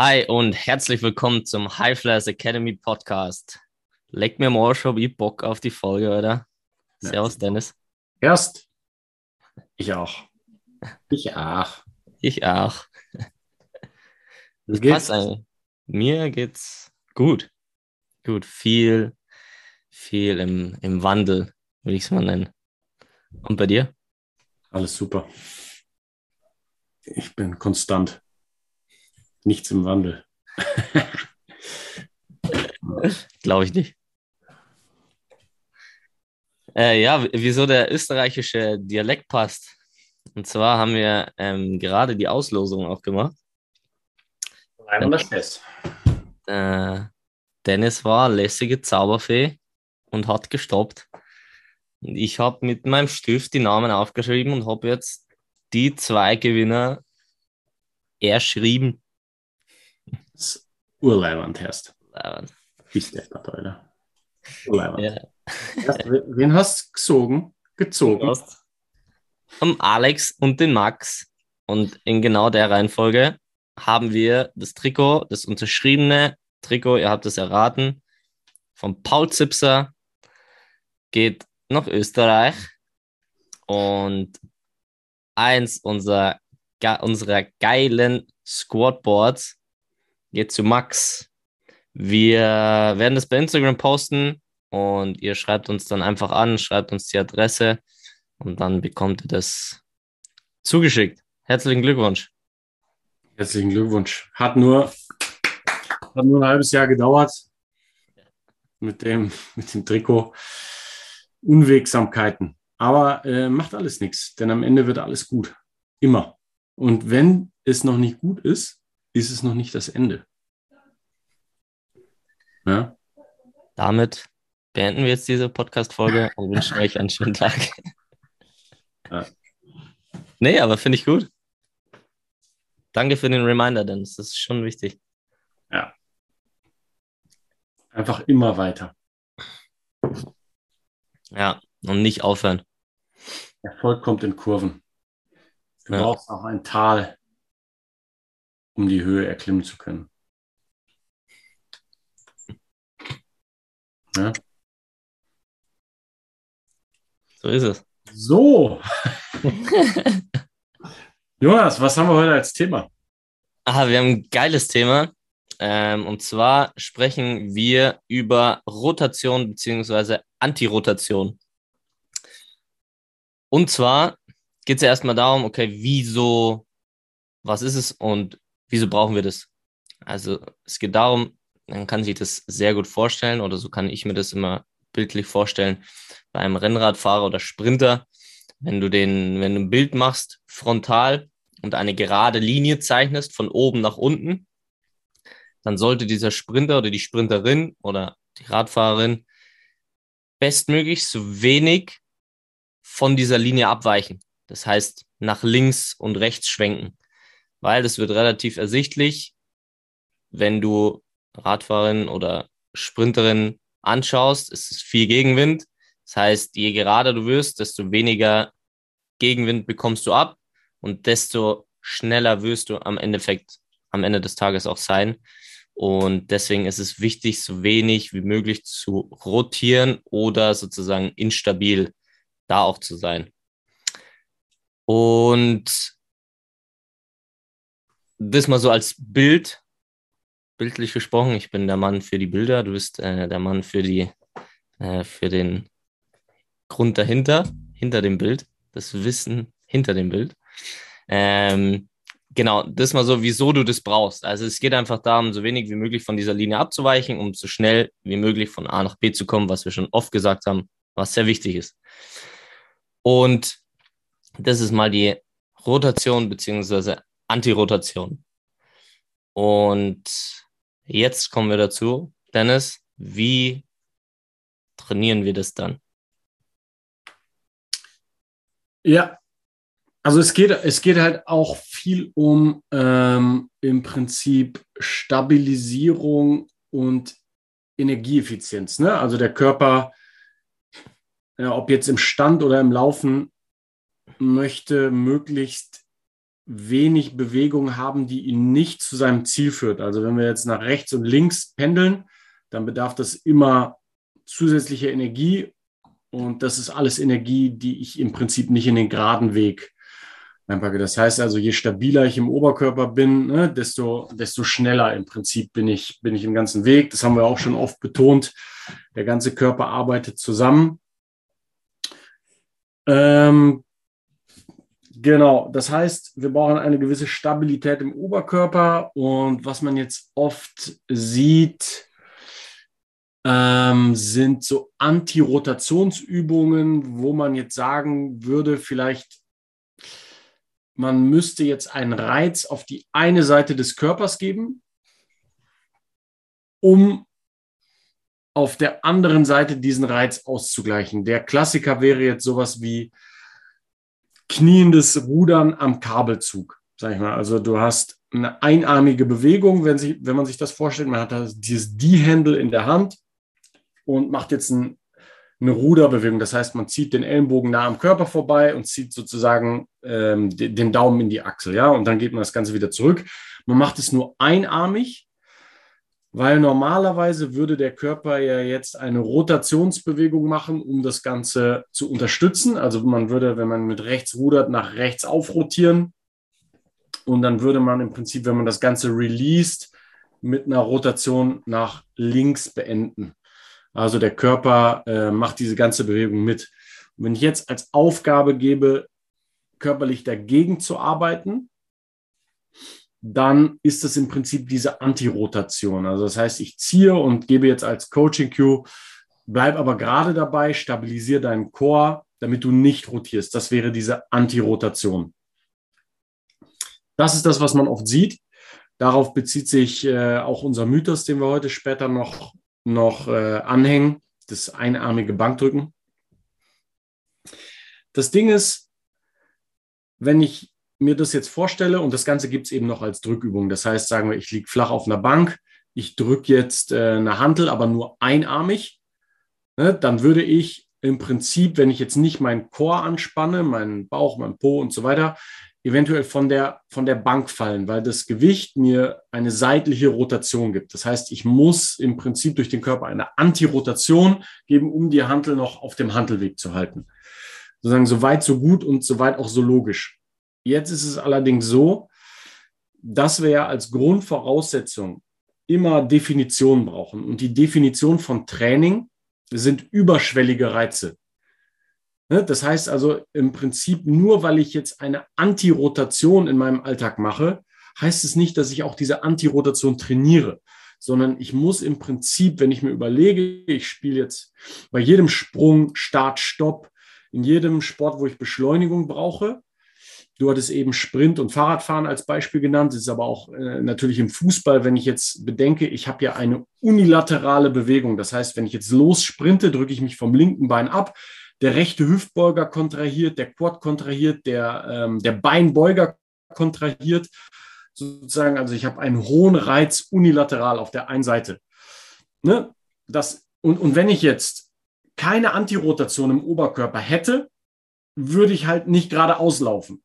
Hi und herzlich willkommen zum High Flyers Academy Podcast. Leck mir mal schon wie Bock auf die Folge, oder? Servus, ja. Dennis. Erst. Ich auch. Ich auch. Ich auch. Das passt eigentlich. Mir geht's gut. Gut, viel, viel im, im Wandel, würde ich es mal nennen. Und bei dir? Alles super. Ich bin konstant. Nichts im Wandel. Glaube ich nicht. Äh, ja, wieso der österreichische Dialekt passt. Und zwar haben wir ähm, gerade die Auslosung auch gemacht. Rein das. Äh, Dennis war lässige Zauberfee und hat gestoppt. Und ich habe mit meinem Stift die Namen aufgeschrieben und habe jetzt die zwei Gewinner erschrieben. Das Urleiwand heißt. Leiwand. Bist du Alter. Urleiwand. Ja. Wen hast du gezogen? Gezogen? Um Alex und den Max. Und in genau der Reihenfolge haben wir das Trikot, das unterschriebene Trikot, ihr habt es erraten, von Paul Zipser, geht nach Österreich. Und eins unserer, unserer geilen Squadboards geht zu Max. Wir werden das bei Instagram posten und ihr schreibt uns dann einfach an, schreibt uns die Adresse und dann bekommt ihr das zugeschickt. Herzlichen Glückwunsch. Herzlichen Glückwunsch. Hat nur, hat nur ein halbes Jahr gedauert mit dem, mit dem Trikot. Unwegsamkeiten. Aber äh, macht alles nichts, denn am Ende wird alles gut. Immer. Und wenn es noch nicht gut ist, ist es noch nicht das Ende. Ja? Damit beenden wir jetzt diese Podcast-Folge und wünschen euch einen schönen Tag. Ja. Nee, aber finde ich gut. Danke für den Reminder, denn das ist schon wichtig. Ja. Einfach immer weiter. Ja, und nicht aufhören. Erfolg kommt in Kurven. Du ja. brauchst auch ein Tal, um die Höhe erklimmen zu können. Ja. So ist es. So. Jonas, was haben wir heute als Thema? Aha, wir haben ein geiles Thema. Ähm, und zwar sprechen wir über Rotation bzw. Antirotation. Und zwar geht es ja erstmal darum, okay, wieso, was ist es und wieso brauchen wir das? Also es geht darum, man kann sich das sehr gut vorstellen oder so kann ich mir das immer bildlich vorstellen, bei einem Rennradfahrer oder Sprinter, wenn du den, wenn du ein Bild machst, frontal und eine gerade Linie zeichnest von oben nach unten, dann sollte dieser Sprinter oder die Sprinterin oder die Radfahrerin bestmöglich so wenig von dieser Linie abweichen. Das heißt, nach links und rechts schwenken. Weil das wird relativ ersichtlich, wenn du Radfahrerin oder Sprinterin anschaust, ist es viel Gegenwind. Das heißt, je gerader du wirst, desto weniger Gegenwind bekommst du ab und desto schneller wirst du am Endeffekt am Ende des Tages auch sein. Und deswegen ist es wichtig, so wenig wie möglich zu rotieren oder sozusagen instabil da auch zu sein. Und das mal so als Bild, bildlich gesprochen. Ich bin der Mann für die Bilder, du bist äh, der Mann für die, äh, für den Grund dahinter, hinter dem Bild, das Wissen hinter dem Bild. Ähm, genau, das mal so, wieso du das brauchst. Also es geht einfach darum, so wenig wie möglich von dieser Linie abzuweichen, um so schnell wie möglich von A nach B zu kommen, was wir schon oft gesagt haben, was sehr wichtig ist. Und das ist mal die Rotation beziehungsweise Antirotation. Und jetzt kommen wir dazu, Dennis, wie trainieren wir das dann? Ja, also es geht, es geht halt auch viel um ähm, im Prinzip Stabilisierung und Energieeffizienz. Ne? Also der Körper ja, ob jetzt im Stand oder im Laufen, möchte möglichst wenig Bewegung haben, die ihn nicht zu seinem Ziel führt. Also wenn wir jetzt nach rechts und links pendeln, dann bedarf das immer zusätzlicher Energie und das ist alles Energie, die ich im Prinzip nicht in den geraden Weg einpacke. Das heißt also, je stabiler ich im Oberkörper bin, ne, desto, desto schneller im Prinzip bin ich, bin ich im ganzen Weg. Das haben wir auch schon oft betont. Der ganze Körper arbeitet zusammen. Ähm, Genau, das heißt, wir brauchen eine gewisse Stabilität im Oberkörper und was man jetzt oft sieht, ähm, sind so Antirotationsübungen, wo man jetzt sagen würde, vielleicht man müsste jetzt einen Reiz auf die eine Seite des Körpers geben, um auf der anderen Seite diesen Reiz auszugleichen. Der Klassiker wäre jetzt sowas wie kniendes Rudern am Kabelzug, sag ich mal. Also du hast eine einarmige Bewegung, wenn, sich, wenn man sich das vorstellt. Man hat dieses D-Handle in der Hand und macht jetzt ein, eine Ruderbewegung. Das heißt, man zieht den Ellenbogen nah am Körper vorbei und zieht sozusagen ähm, den Daumen in die Achsel, ja, und dann geht man das Ganze wieder zurück. Man macht es nur einarmig weil normalerweise würde der Körper ja jetzt eine Rotationsbewegung machen, um das Ganze zu unterstützen. Also man würde, wenn man mit rechts rudert, nach rechts aufrotieren und dann würde man im Prinzip, wenn man das Ganze released, mit einer Rotation nach links beenden. Also der Körper äh, macht diese ganze Bewegung mit. Und wenn ich jetzt als Aufgabe gebe, körperlich dagegen zu arbeiten, dann ist es im Prinzip diese Antirotation. Also das heißt, ich ziehe und gebe jetzt als Coaching Cue, bleib aber gerade dabei, stabilisiere deinen Core, damit du nicht rotierst. Das wäre diese Antirotation. Das ist das, was man oft sieht. Darauf bezieht sich äh, auch unser Mythos, den wir heute später noch, noch äh, anhängen, das einarmige Bankdrücken. Das Ding ist, wenn ich mir das jetzt vorstelle, und das Ganze gibt es eben noch als Drückübung, das heißt, sagen wir, ich liege flach auf einer Bank, ich drücke jetzt äh, eine Hantel, aber nur einarmig, ne, dann würde ich im Prinzip, wenn ich jetzt nicht meinen Chor anspanne, meinen Bauch, meinen Po und so weiter, eventuell von der, von der Bank fallen, weil das Gewicht mir eine seitliche Rotation gibt. Das heißt, ich muss im Prinzip durch den Körper eine Antirotation geben, um die Hantel noch auf dem Hantelweg zu halten. Sozusagen so weit, so gut und so weit auch so logisch. Jetzt ist es allerdings so, dass wir ja als Grundvoraussetzung immer Definitionen brauchen. Und die Definition von Training sind überschwellige Reize. Ne, das heißt also im Prinzip, nur weil ich jetzt eine Antirotation in meinem Alltag mache, heißt es nicht, dass ich auch diese Antirotation trainiere, sondern ich muss im Prinzip, wenn ich mir überlege, ich spiele jetzt bei jedem Sprung, Start, Stopp, in jedem Sport, wo ich Beschleunigung brauche, Du hattest eben Sprint und Fahrradfahren als Beispiel genannt. Das ist aber auch äh, natürlich im Fußball, wenn ich jetzt bedenke, ich habe ja eine unilaterale Bewegung. Das heißt, wenn ich jetzt los sprinte, drücke ich mich vom linken Bein ab. Der rechte Hüftbeuger kontrahiert, der Quad kontrahiert, der, ähm, der Beinbeuger kontrahiert. Sozusagen, also ich habe einen hohen Reiz unilateral auf der einen Seite. Ne? Das, und, und wenn ich jetzt keine Antirotation im Oberkörper hätte, würde ich halt nicht gerade auslaufen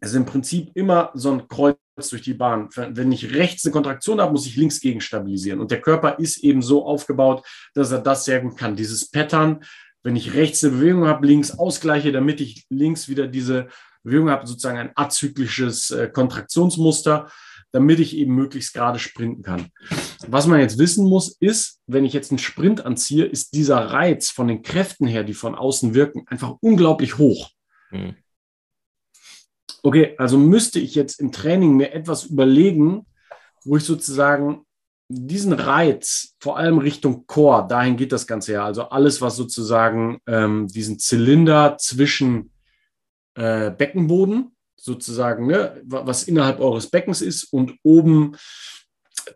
es ist im Prinzip immer so ein Kreuz durch die Bahn. Wenn ich rechts eine Kontraktion habe, muss ich links gegen stabilisieren. Und der Körper ist eben so aufgebaut, dass er das sehr gut kann. Dieses Pattern, wenn ich rechts eine Bewegung habe, links ausgleiche, damit ich links wieder diese Bewegung habe, sozusagen ein azyklisches äh, Kontraktionsmuster, damit ich eben möglichst gerade sprinten kann. Was man jetzt wissen muss, ist, wenn ich jetzt einen Sprint anziehe, ist dieser Reiz von den Kräften her, die von außen wirken, einfach unglaublich hoch. Mhm okay, also müsste ich jetzt im Training mir etwas überlegen, wo ich sozusagen diesen Reiz, vor allem Richtung Core, dahin geht das Ganze ja. Also alles, was sozusagen ähm, diesen Zylinder zwischen äh, Beckenboden, sozusagen, ne, was innerhalb eures Beckens ist, und oben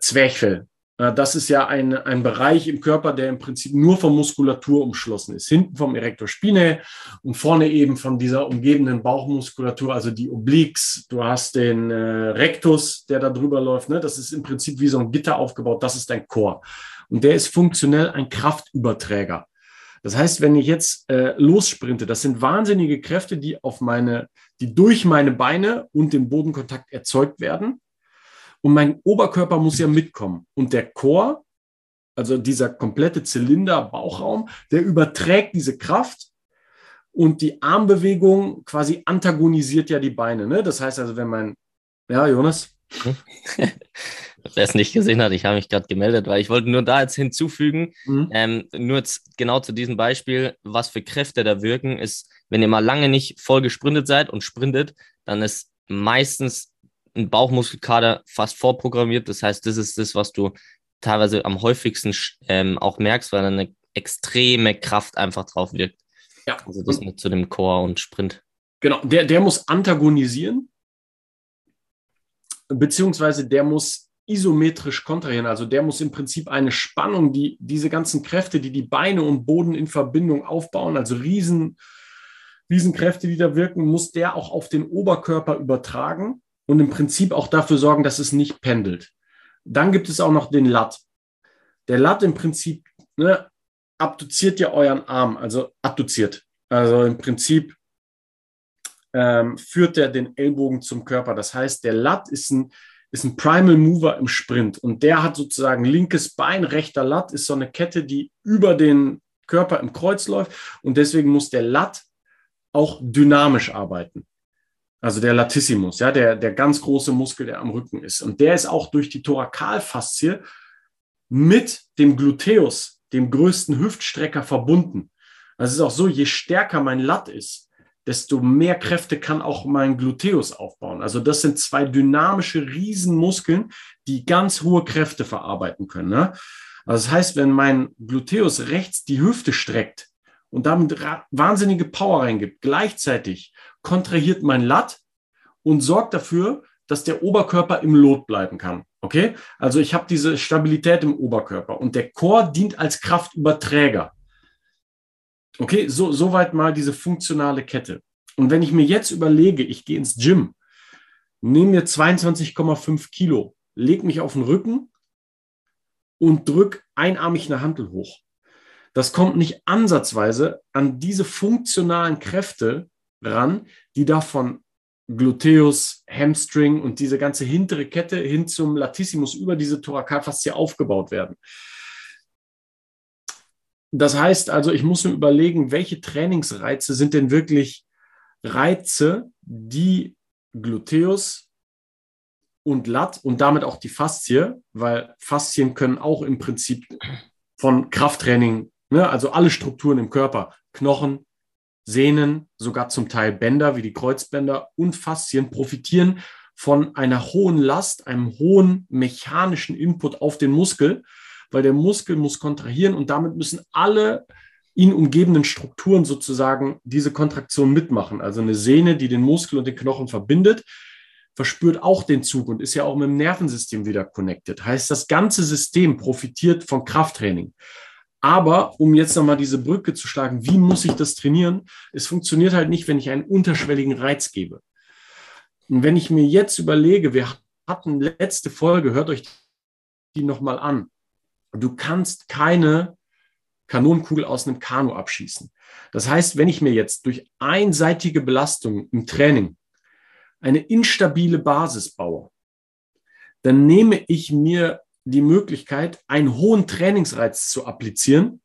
Zwerchfell. Das ist ja ein, ein Bereich im Körper, der im Prinzip nur von Muskulatur umschlossen ist. Hinten vom Erector spinae und vorne eben von dieser umgebenden Bauchmuskulatur, also die Obliques. Du hast den äh, Rectus, der da drüber läuft. Ne? Das ist im Prinzip wie so ein Gitter aufgebaut. Das ist dein Chor. Und der ist funktionell ein Kraftüberträger. Das heißt, wenn ich jetzt äh, lossprinte, das sind wahnsinnige Kräfte, die auf meine, die durch meine Beine und den Bodenkontakt erzeugt werden. Und mein Oberkörper muss ja mitkommen. Und der Chor, also dieser komplette Zylinder, Bauchraum, der überträgt diese Kraft und die Armbewegung quasi antagonisiert ja die Beine. Ne? Das heißt also, wenn mein, ja, Jonas? Wer es nicht gesehen hat, ich habe mich gerade gemeldet, weil ich wollte nur da jetzt hinzufügen, mhm. ähm, nur jetzt genau zu diesem Beispiel, was für Kräfte da wirken, ist, wenn ihr mal lange nicht voll gesprintet seid und sprintet, dann ist meistens ein Bauchmuskelkader fast vorprogrammiert. Das heißt, das ist das, was du teilweise am häufigsten ähm, auch merkst, weil eine extreme Kraft einfach drauf wirkt. Ja. Also das mit zu dem Chor und Sprint. Genau, der, der muss antagonisieren, beziehungsweise der muss isometrisch kontrahieren. Also der muss im Prinzip eine Spannung, die diese ganzen Kräfte, die die Beine und Boden in Verbindung aufbauen, also riesen, Riesenkräfte, die da wirken, muss der auch auf den Oberkörper übertragen und im Prinzip auch dafür sorgen, dass es nicht pendelt. Dann gibt es auch noch den Lat. Der Lat im Prinzip ne, abduziert ja euren Arm, also abduziert. Also im Prinzip ähm, führt er den Ellbogen zum Körper. Das heißt, der Lat ist ein ist ein Primal Mover im Sprint und der hat sozusagen linkes Bein, rechter Lat ist so eine Kette, die über den Körper im Kreuz läuft und deswegen muss der Lat auch dynamisch arbeiten. Also der Latissimus, ja, der, der ganz große Muskel, der am Rücken ist. Und der ist auch durch die Thorakalfaszie mit dem Gluteus, dem größten Hüftstrecker, verbunden. Also es ist auch so, je stärker mein Lat ist, desto mehr Kräfte kann auch mein Gluteus aufbauen. Also das sind zwei dynamische Riesenmuskeln, die ganz hohe Kräfte verarbeiten können. Ne? Also das heißt, wenn mein Gluteus rechts die Hüfte streckt und damit wahnsinnige Power reingibt, gleichzeitig kontrahiert mein Lat und sorgt dafür, dass der Oberkörper im Lot bleiben kann. Okay? Also ich habe diese Stabilität im Oberkörper und der Chor dient als Kraftüberträger. Okay, so, soweit mal diese funktionale Kette. Und wenn ich mir jetzt überlege, ich gehe ins Gym, nehme mir 22,5 Kilo, lege mich auf den Rücken und drücke einarmig eine Hantel hoch. Das kommt nicht ansatzweise an diese funktionalen Kräfte ran, die da von Gluteus, Hamstring und diese ganze hintere Kette hin zum Latissimus über diese Thorakalfaszie aufgebaut werden. Das heißt also, ich muss mir überlegen, welche Trainingsreize sind denn wirklich Reize, die Gluteus und Lat und damit auch die Faszie, weil Faszien können auch im Prinzip von Krafttraining, ne, also alle Strukturen im Körper, Knochen, Sehnen, sogar zum Teil Bänder wie die Kreuzbänder und Faszien profitieren von einer hohen Last, einem hohen mechanischen Input auf den Muskel weil der Muskel muss kontrahieren und damit müssen alle ihn umgebenden Strukturen sozusagen diese Kontraktion mitmachen. Also eine Sehne, die den Muskel und den Knochen verbindet, verspürt auch den Zug und ist ja auch mit dem Nervensystem wieder connected. Heißt, das ganze System profitiert von Krafttraining. Aber um jetzt nochmal diese Brücke zu schlagen, wie muss ich das trainieren? Es funktioniert halt nicht, wenn ich einen unterschwelligen Reiz gebe. Und wenn ich mir jetzt überlege, wir hatten letzte Folge, hört euch die nochmal an. Du kannst keine Kanonenkugel aus einem Kanu abschießen. Das heißt, wenn ich mir jetzt durch einseitige Belastung im Training eine instabile Basis baue, dann nehme ich mir die Möglichkeit, einen hohen Trainingsreiz zu applizieren,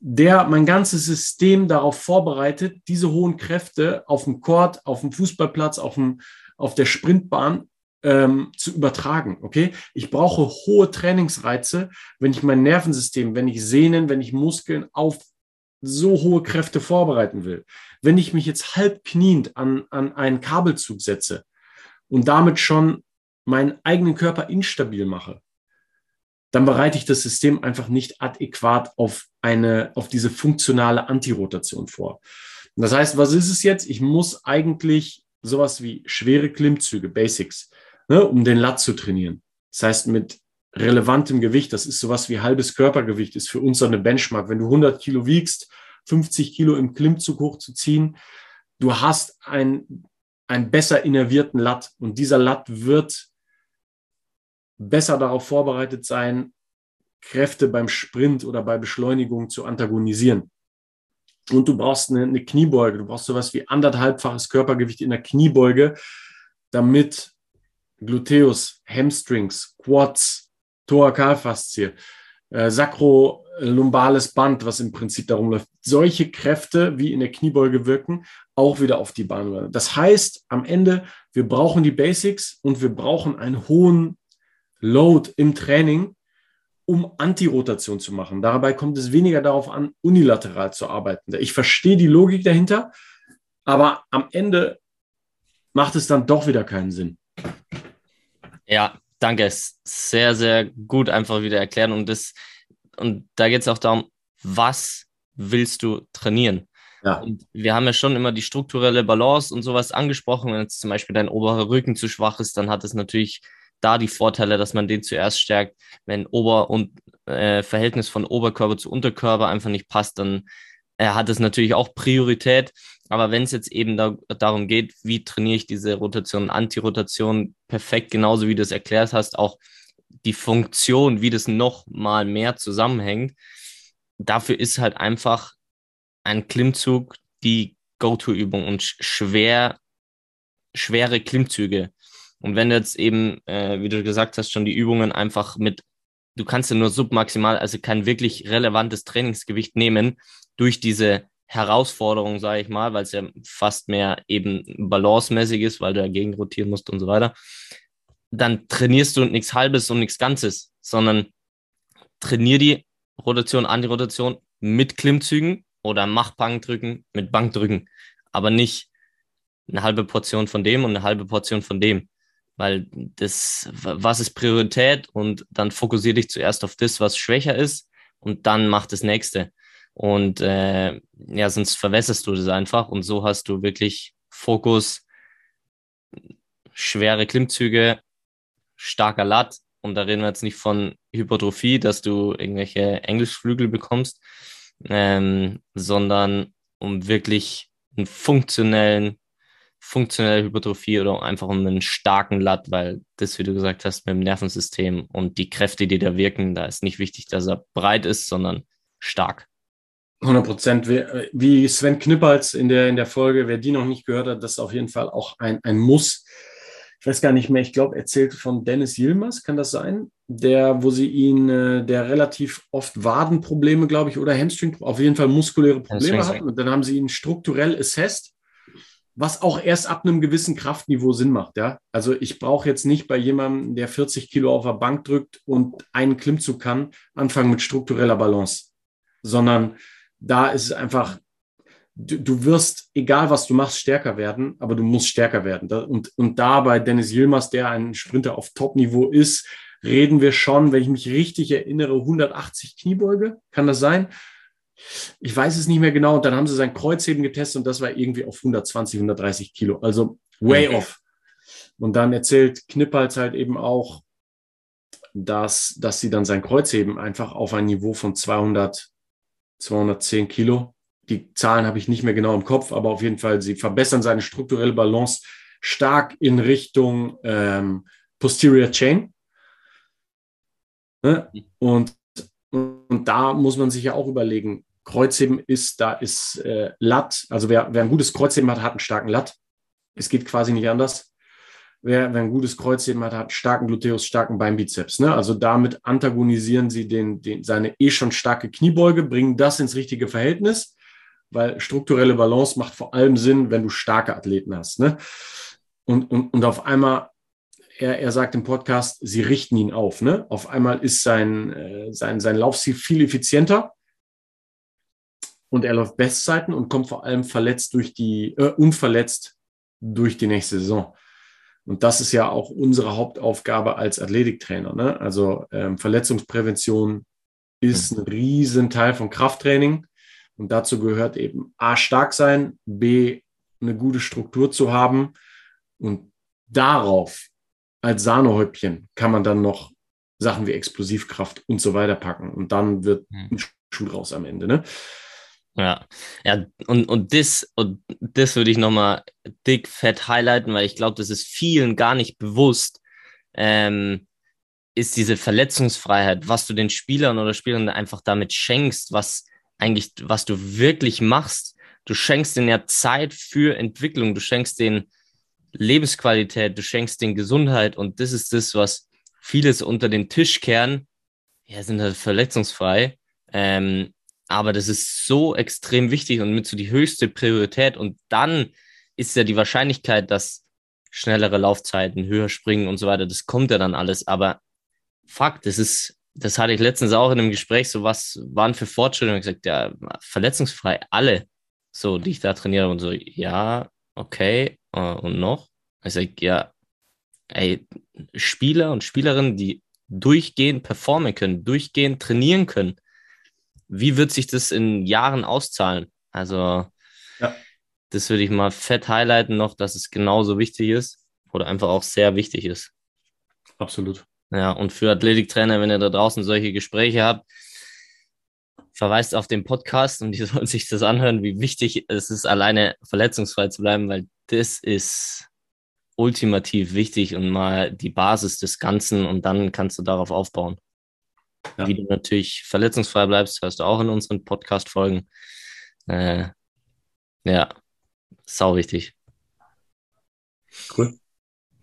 der mein ganzes System darauf vorbereitet, diese hohen Kräfte auf dem Court, auf dem Fußballplatz, auf, dem, auf der Sprintbahn ähm, zu übertragen. Okay, ich brauche hohe Trainingsreize, wenn ich mein Nervensystem, wenn ich Sehnen, wenn ich Muskeln auf so hohe Kräfte vorbereiten will. Wenn ich mich jetzt halb kniend an, an einen Kabelzug setze und damit schon meinen eigenen Körper instabil mache, dann bereite ich das System einfach nicht adäquat auf eine, auf diese funktionale Antirotation vor. das heißt, was ist es jetzt? Ich muss eigentlich sowas wie schwere Klimmzüge, Basics, ne, um den Lat zu trainieren. Das heißt, mit relevantem Gewicht, das ist sowas wie halbes Körpergewicht, ist für uns so eine Benchmark. Wenn du 100 Kilo wiegst, 50 Kilo im Klimmzug hochzuziehen, du hast ein, ein besser innervierten Lat und dieser Lat wird besser darauf vorbereitet sein, Kräfte beim Sprint oder bei Beschleunigung zu antagonisieren. Und du brauchst eine, eine Kniebeuge, du brauchst sowas wie anderthalbfaches Körpergewicht in der Kniebeuge, damit Gluteus, Hamstrings, Quads, Thorakalfaszie, äh, sakrolumbales Band, was im Prinzip darum läuft, solche Kräfte wie in der Kniebeuge wirken, auch wieder auf die Bahn. Das heißt, am Ende, wir brauchen die Basics und wir brauchen einen hohen Load im Training, um Antirotation zu machen. Dabei kommt es weniger darauf an, unilateral zu arbeiten. Ich verstehe die Logik dahinter, aber am Ende macht es dann doch wieder keinen Sinn. Ja, danke. Sehr, sehr gut einfach wieder erklären. Und, das, und da geht es auch darum, was willst du trainieren? Ja. Und wir haben ja schon immer die strukturelle Balance und sowas angesprochen. Wenn jetzt zum Beispiel dein oberer Rücken zu schwach ist, dann hat es natürlich da die Vorteile, dass man den zuerst stärkt. Wenn Ober- und äh, Verhältnis von Oberkörper zu Unterkörper einfach nicht passt, dann äh, hat es natürlich auch Priorität. Aber wenn es jetzt eben da, darum geht, wie trainiere ich diese Rotation, Antirotation perfekt, genauso wie du es erklärt hast, auch die Funktion, wie das noch mal mehr zusammenhängt, dafür ist halt einfach ein Klimmzug die Go-To-Übung und schwer, schwere Klimmzüge. Und wenn du jetzt eben, äh, wie du gesagt hast, schon die Übungen einfach mit, du kannst ja nur submaximal, also kein wirklich relevantes Trainingsgewicht nehmen, durch diese Herausforderung, sage ich mal, weil es ja fast mehr eben balancemäßig ist, weil du dagegen rotieren musst und so weiter, dann trainierst du nichts Halbes und nichts Ganzes, sondern trainier die Rotation, Antirotation mit Klimmzügen oder mach Bankdrücken mit Bankdrücken, aber nicht eine halbe Portion von dem und eine halbe Portion von dem, weil das, was ist Priorität und dann fokussiere dich zuerst auf das, was schwächer ist und dann mach das nächste. Und äh, ja, sonst verwässerst du das einfach und so hast du wirklich Fokus, schwere Klimmzüge, starker Lat. Und da reden wir jetzt nicht von Hypertrophie, dass du irgendwelche Englischflügel bekommst, ähm, sondern um wirklich einen funktionellen, funktionelle Hypertrophie oder einfach um einen starken Lat, weil das, wie du gesagt hast, mit dem Nervensystem und die Kräfte, die da wirken, da ist nicht wichtig, dass er breit ist, sondern stark. 100 Prozent. Wie Sven Knippals in der, in der Folge, wer die noch nicht gehört hat, das ist auf jeden Fall auch ein, ein Muss. Ich weiß gar nicht mehr, ich glaube, erzählt von Dennis Yilmaz, kann das sein? Der, wo sie ihn, äh, der relativ oft Wadenprobleme, glaube ich, oder Hamstring, auf jeden Fall muskuläre Probleme hat. Und dann haben sie ihn strukturell assessed, was auch erst ab einem gewissen Kraftniveau Sinn macht. Ja? Also ich brauche jetzt nicht bei jemandem, der 40 Kilo auf der Bank drückt und einen Klimmzug kann, anfangen mit struktureller Balance, sondern da ist es einfach, du, du, wirst, egal was du machst, stärker werden, aber du musst stärker werden. Und, und da bei Dennis Yilmaz, der ein Sprinter auf Top-Niveau ist, reden wir schon, wenn ich mich richtig erinnere, 180 Kniebeuge. Kann das sein? Ich weiß es nicht mehr genau. Und dann haben sie sein Kreuzheben getestet und das war irgendwie auf 120, 130 Kilo. Also way okay. off. Und dann erzählt Knippals halt eben auch, dass, dass sie dann sein Kreuzheben einfach auf ein Niveau von 200 210 Kilo. Die Zahlen habe ich nicht mehr genau im Kopf, aber auf jeden Fall, sie verbessern seine strukturelle Balance stark in Richtung ähm, Posterior Chain. Ne? Und, und da muss man sich ja auch überlegen, Kreuzheben ist, da ist äh, Lat, also wer, wer ein gutes Kreuzheben hat, hat einen starken Lat. Es geht quasi nicht anders wer, wer ein gutes Kreuzheben hat, hat starken Gluteus, starken Beinbizeps. Ne? Also damit antagonisieren sie den, den, seine eh schon starke Kniebeuge, bringen das ins richtige Verhältnis, weil strukturelle Balance macht vor allem Sinn, wenn du starke Athleten hast. Ne? Und, und, und auf einmal, er, er sagt im Podcast, sie richten ihn auf. Ne? Auf einmal ist sein, äh, sein, sein Laufziel viel effizienter und er läuft Bestzeiten und kommt vor allem verletzt durch die, äh, unverletzt durch die nächste Saison. Und das ist ja auch unsere Hauptaufgabe als Athletiktrainer. Ne? Also ähm, Verletzungsprävention ist ein Riesenteil von Krafttraining. Und dazu gehört eben A, stark sein, B, eine gute Struktur zu haben. Und darauf als Sahnehäubchen kann man dann noch Sachen wie Explosivkraft und so weiter packen. Und dann wird mhm. ein Schuh raus am Ende. Ne? Ja, ja, und, und das, und das würde ich nochmal dick fett highlighten, weil ich glaube, das ist vielen gar nicht bewusst, ähm, ist diese Verletzungsfreiheit, was du den Spielern oder Spielern einfach damit schenkst, was eigentlich, was du wirklich machst. Du schenkst denen ja Zeit für Entwicklung, du schenkst denen Lebensqualität, du schenkst denen Gesundheit und das ist das, was vieles unter den Tisch kehren. Ja, sind halt verletzungsfrei. Ähm, aber das ist so extrem wichtig und mit so die höchste Priorität. Und dann ist ja die Wahrscheinlichkeit, dass schnellere Laufzeiten, höher springen und so weiter, das kommt ja dann alles. Aber Fakt, das ist, das hatte ich letztens auch in einem Gespräch, so was waren für Fortschritte und ich gesagt, ja, verletzungsfrei, alle, so, die ich da trainiere und so, ja, okay, uh, und noch? Ich sage, ja, ey, Spieler und Spielerinnen, die durchgehend performen können, durchgehend trainieren können, wie wird sich das in Jahren auszahlen? Also, ja. das würde ich mal fett highlighten noch, dass es genauso wichtig ist oder einfach auch sehr wichtig ist. Absolut. Ja, und für Athletiktrainer, wenn ihr da draußen solche Gespräche habt, verweist auf den Podcast und die sollen sich das anhören, wie wichtig es ist, alleine verletzungsfrei zu bleiben, weil das ist ultimativ wichtig und mal die Basis des Ganzen und dann kannst du darauf aufbauen. Ja. Wie du natürlich verletzungsfrei bleibst, hörst du auch in unseren Podcast-Folgen. Äh, ja, sau wichtig. Cool.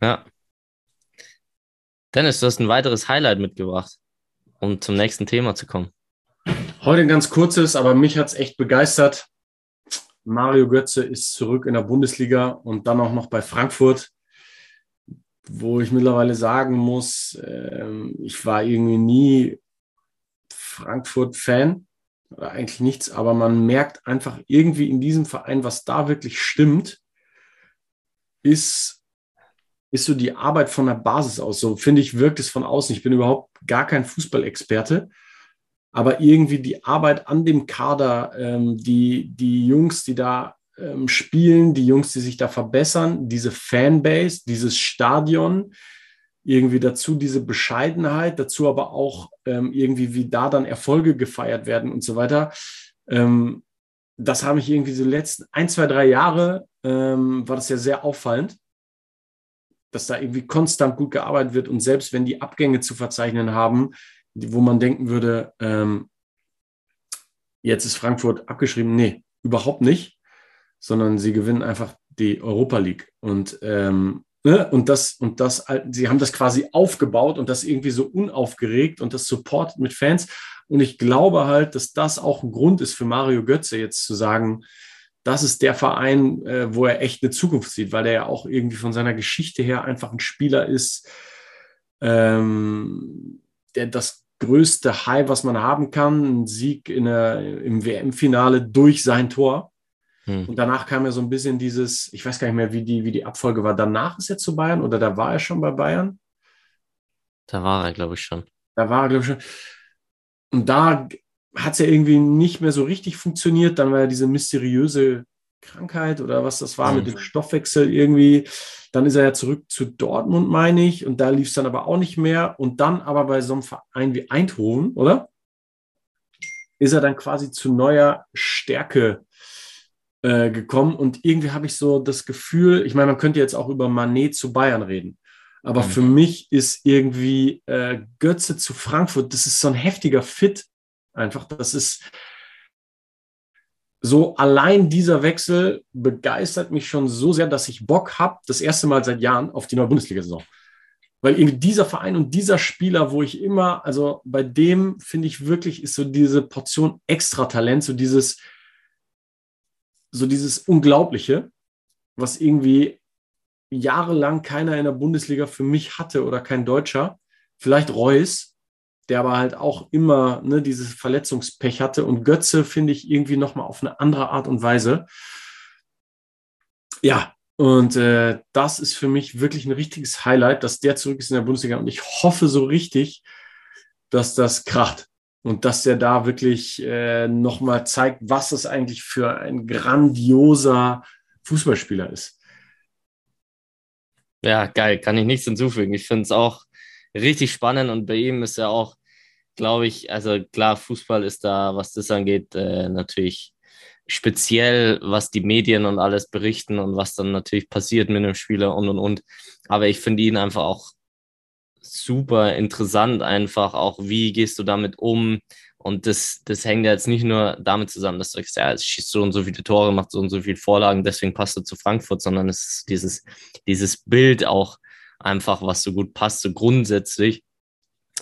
Ja. Dennis, du hast ein weiteres Highlight mitgebracht, um zum nächsten Thema zu kommen. Heute ein ganz kurzes, aber mich hat es echt begeistert. Mario Götze ist zurück in der Bundesliga und dann auch noch bei Frankfurt, wo ich mittlerweile sagen muss, äh, ich war irgendwie nie Frankfurt-Fan oder eigentlich nichts, aber man merkt einfach irgendwie in diesem Verein, was da wirklich stimmt, ist ist so die Arbeit von der Basis aus. So finde ich, wirkt es von außen. Ich bin überhaupt gar kein Fußballexperte, aber irgendwie die Arbeit an dem Kader, ähm, die, die Jungs, die da ähm, spielen, die Jungs, die sich da verbessern, diese Fanbase, dieses Stadion, irgendwie dazu diese Bescheidenheit, dazu aber auch ähm, irgendwie, wie da dann Erfolge gefeiert werden und so weiter. Ähm, das habe ich irgendwie so letzten ein, zwei, drei Jahre, ähm, war das ja sehr auffallend dass da irgendwie konstant gut gearbeitet wird und selbst wenn die Abgänge zu verzeichnen haben, wo man denken würde, ähm, jetzt ist Frankfurt abgeschrieben, nee, überhaupt nicht, sondern sie gewinnen einfach die Europa League und ähm, ne? und das und das, sie haben das quasi aufgebaut und das irgendwie so unaufgeregt und das supportet mit Fans und ich glaube halt, dass das auch ein Grund ist für Mario Götze jetzt zu sagen, das ist der Verein, äh, wo er echt eine Zukunft sieht, weil er ja auch irgendwie von seiner Geschichte her einfach ein Spieler ist, ähm, der das größte High, was man haben kann, ein Sieg in der, im WM-Finale durch sein Tor. Hm. Und danach kam ja so ein bisschen dieses, ich weiß gar nicht mehr, wie die, wie die Abfolge war. Danach ist er zu Bayern oder da war er schon bei Bayern? Da war er, glaube ich, schon. Da war er, glaube ich, schon. Und da hat es ja irgendwie nicht mehr so richtig funktioniert. Dann war ja diese mysteriöse Krankheit oder was das war mhm. mit dem Stoffwechsel irgendwie. Dann ist er ja zurück zu Dortmund, meine ich, und da lief es dann aber auch nicht mehr. Und dann aber bei so einem Verein wie Eindhoven, oder? Ist er dann quasi zu neuer Stärke äh, gekommen. Und irgendwie habe ich so das Gefühl, ich meine, man könnte jetzt auch über Manet zu Bayern reden. Aber mhm. für mich ist irgendwie äh, Götze zu Frankfurt, das ist so ein heftiger Fit Einfach, das ist so allein dieser Wechsel begeistert mich schon so sehr, dass ich Bock habe, das erste Mal seit Jahren auf die neue Bundesliga-Saison. Weil irgendwie dieser Verein und dieser Spieler, wo ich immer, also bei dem finde ich wirklich, ist so diese Portion Extratalent, so dieses, so dieses Unglaubliche, was irgendwie jahrelang keiner in der Bundesliga für mich hatte oder kein Deutscher. Vielleicht Reus, der aber halt auch immer ne, dieses Verletzungspech hatte. Und Götze finde ich irgendwie nochmal auf eine andere Art und Weise. Ja, und äh, das ist für mich wirklich ein richtiges Highlight, dass der zurück ist in der Bundesliga. Und ich hoffe so richtig, dass das kracht und dass der da wirklich äh, nochmal zeigt, was das eigentlich für ein grandioser Fußballspieler ist. Ja, geil, kann ich nichts hinzufügen. Ich finde es auch richtig spannend und bei ihm ist ja auch glaube ich, also klar, Fußball ist da, was das angeht, äh, natürlich speziell, was die Medien und alles berichten und was dann natürlich passiert mit einem Spieler und und und. Aber ich finde ihn einfach auch super interessant einfach. Auch wie gehst du damit um? Und das, das hängt ja jetzt nicht nur damit zusammen, dass du sagst, ja, es schießt so und so viele Tore, macht so und so viele Vorlagen, deswegen passt du zu Frankfurt, sondern es ist dieses, dieses Bild auch einfach, was so gut passt, so grundsätzlich.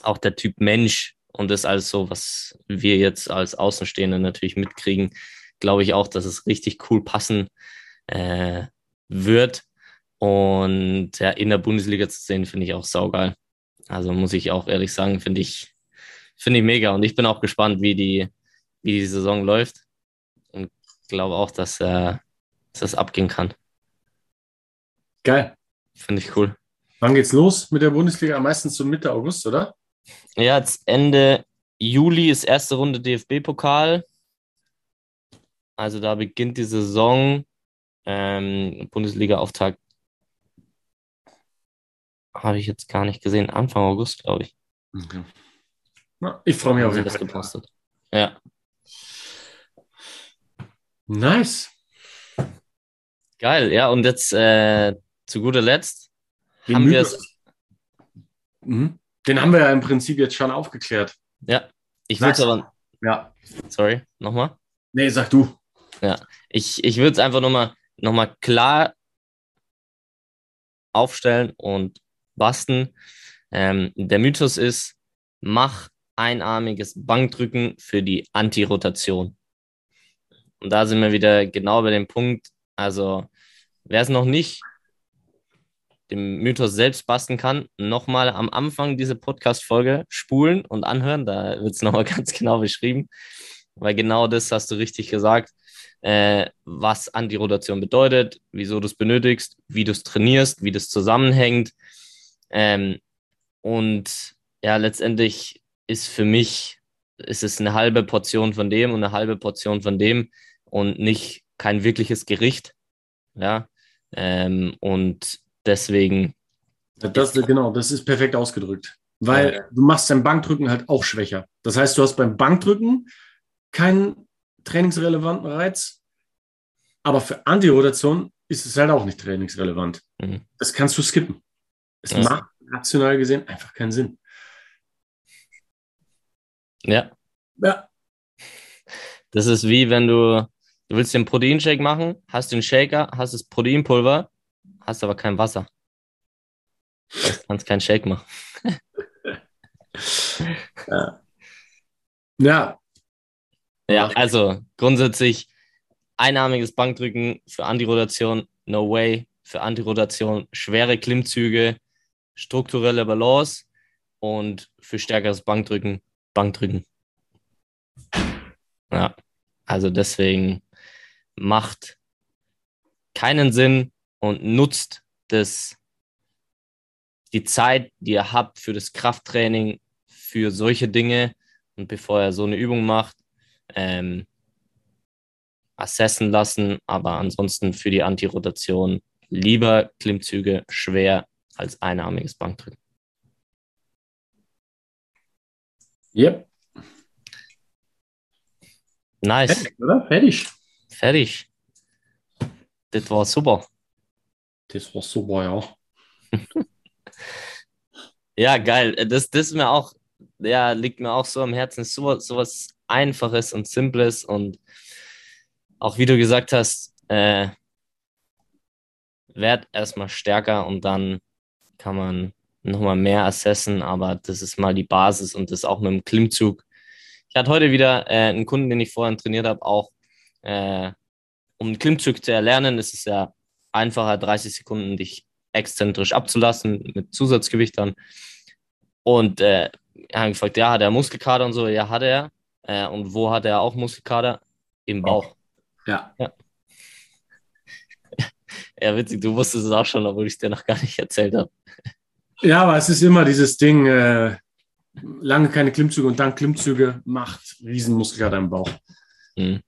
Auch der Typ Mensch und das alles so, was wir jetzt als Außenstehende natürlich mitkriegen, glaube ich auch, dass es richtig cool passen äh, wird. Und ja, in der Bundesliga zu sehen, finde ich auch saugeil. Also muss ich auch ehrlich sagen, finde ich, finde ich mega. Und ich bin auch gespannt, wie die, wie die Saison läuft. Und glaube auch, dass, äh, dass das abgehen kann. Geil. Finde ich cool. Wann geht's los mit der Bundesliga? Meistens so Mitte August, oder? Ja, jetzt Ende Juli ist erste Runde DFB-Pokal. Also da beginnt die Saison. Ähm, Bundesliga-Auftakt habe ich jetzt gar nicht gesehen. Anfang August, glaube ich. Okay. Na, ich freue mich auf das gepostet. Ja. Nice. Geil, ja. Und jetzt äh, zu guter Letzt Den haben wir es. Mhm. Den haben wir ja im Prinzip jetzt schon aufgeklärt. Ja. Ich würde aber. Ja. Sorry, nochmal? Nee, sag du. Ja. Ich, ich würde es einfach nochmal noch mal klar aufstellen und basten. Ähm, der Mythos ist, mach einarmiges Bankdrücken für die Antirotation. Und da sind wir wieder genau bei dem Punkt. Also, wer es noch nicht dem Mythos selbst basteln kann, nochmal am Anfang diese Podcast-Folge spulen und anhören. Da wird es nochmal ganz genau beschrieben, weil genau das hast du richtig gesagt, äh, was Antirotation bedeutet, wieso du es benötigst, wie du es trainierst, wie das zusammenhängt. Ähm, und ja, letztendlich ist für mich, ist es eine halbe Portion von dem und eine halbe Portion von dem und nicht kein wirkliches Gericht. Ja, ähm, und deswegen. Das, genau, das ist perfekt ausgedrückt. Weil ja. du machst dein Bankdrücken halt auch schwächer. Das heißt, du hast beim Bankdrücken keinen trainingsrelevanten Reiz, aber für Antirotation ist es halt auch nicht trainingsrelevant. Mhm. Das kannst du skippen. Es ja. macht rational gesehen einfach keinen Sinn. Ja. Ja. Das ist wie wenn du, du willst den Proteinshake machen, hast den Shaker, hast das Proteinpulver, hast aber kein Wasser. Du kannst keinen Shake machen. ja. ja. Ja, also grundsätzlich einarmiges Bankdrücken für Antirotation, no way. Für Antirotation schwere Klimmzüge, strukturelle Balance und für stärkeres Bankdrücken, Bankdrücken. Ja, also deswegen macht keinen Sinn und nutzt das, die Zeit, die ihr habt für das Krafttraining, für solche Dinge und bevor ihr so eine Übung macht, ähm, assessen lassen, aber ansonsten für die Antirotation lieber Klimmzüge schwer als einarmiges Bankdrücken. Yep. Nice. Fertig, oder? Fertig. Fertig. Das war super. Das war super, ja. ja, geil. Das, das ist mir auch, ja, liegt mir auch so am Herzen. So, so was Einfaches und Simples und auch wie du gesagt hast, äh, werd erstmal stärker und dann kann man nochmal mehr assessen, aber das ist mal die Basis und das auch mit dem Klimmzug. Ich hatte heute wieder äh, einen Kunden, den ich vorhin trainiert habe, auch äh, um einen Klimmzug zu erlernen, ist es ja einfacher, 30 Sekunden dich exzentrisch abzulassen mit Zusatzgewichtern. Und äh, haben gefragt, ja, hat er Muskelkater und so? Ja, hat er. Äh, und wo hat er auch Muskelkater? Im Bauch. Ja. ja. Ja, witzig, du wusstest es auch schon, obwohl ich es dir noch gar nicht erzählt habe. Ja, aber es ist immer dieses Ding, äh, lange keine Klimmzüge und dann Klimmzüge macht Riesenmuskelkater im Bauch. Mhm.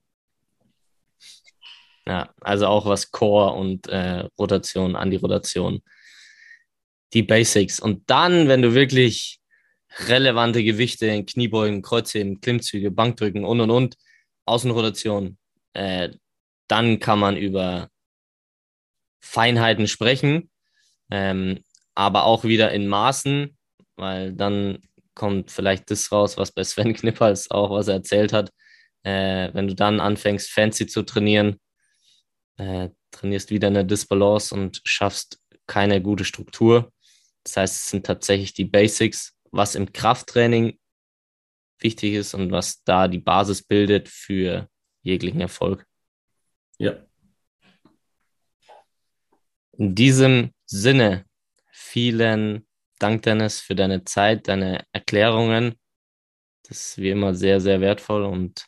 Ja, also auch was Core und äh, Rotation, Anti-Rotation. Die Basics. Und dann, wenn du wirklich relevante Gewichte in Kniebeugen, Kreuzheben, Klimmzüge, Bankdrücken und und und, Außenrotation, äh, dann kann man über Feinheiten sprechen, ähm, aber auch wieder in Maßen. weil dann kommt vielleicht das raus, was bei Sven Knippers auch, was er erzählt hat. Äh, wenn du dann anfängst, fancy zu trainieren, äh, trainierst wieder eine Disbalance und schaffst keine gute Struktur. Das heißt, es sind tatsächlich die Basics, was im Krafttraining wichtig ist und was da die Basis bildet für jeglichen Erfolg. Ja. In diesem Sinne, vielen Dank, Dennis, für deine Zeit, deine Erklärungen. Das ist wie immer sehr, sehr wertvoll und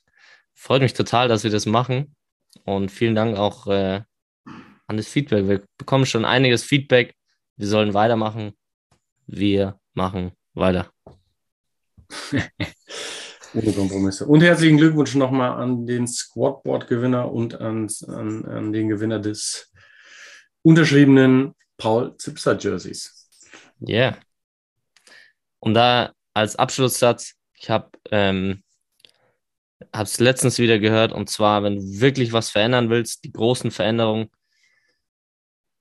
freut mich total, dass wir das machen. Und vielen Dank auch äh, an das Feedback. Wir bekommen schon einiges Feedback. Wir sollen weitermachen. Wir machen weiter. Ohne Kompromisse. Und herzlichen Glückwunsch nochmal an den Squadboard-Gewinner und an, an, an den Gewinner des unterschriebenen Paul Zipser Jerseys. Ja. Yeah. Und da als Abschlusssatz, ich habe ähm, es letztens wieder gehört, und zwar, wenn du wirklich was verändern willst, die großen Veränderungen,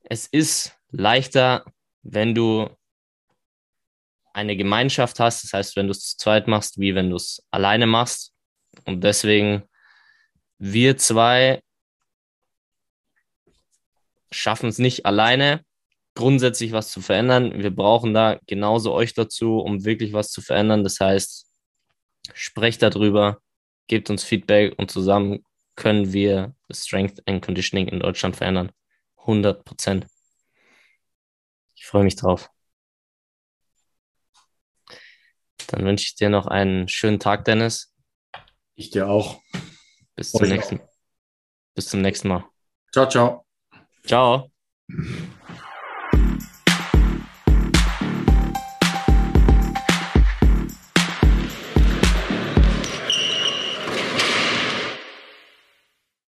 es ist leichter, wenn du eine Gemeinschaft hast, das heißt, wenn du es zu zweit machst, wie wenn du es alleine machst. Und deswegen, wir zwei schaffen es nicht alleine, grundsätzlich was zu verändern. Wir brauchen da genauso euch dazu, um wirklich was zu verändern. Das heißt, sprecht darüber, gebt uns Feedback und zusammen können wir Strength and Conditioning in Deutschland verändern. 100 Prozent. Ich freue mich drauf. Dann wünsche ich dir noch einen schönen Tag, Dennis. Ich dir auch. Bis zum nächsten, bis zum nächsten Mal. Ciao, ciao. Ciao.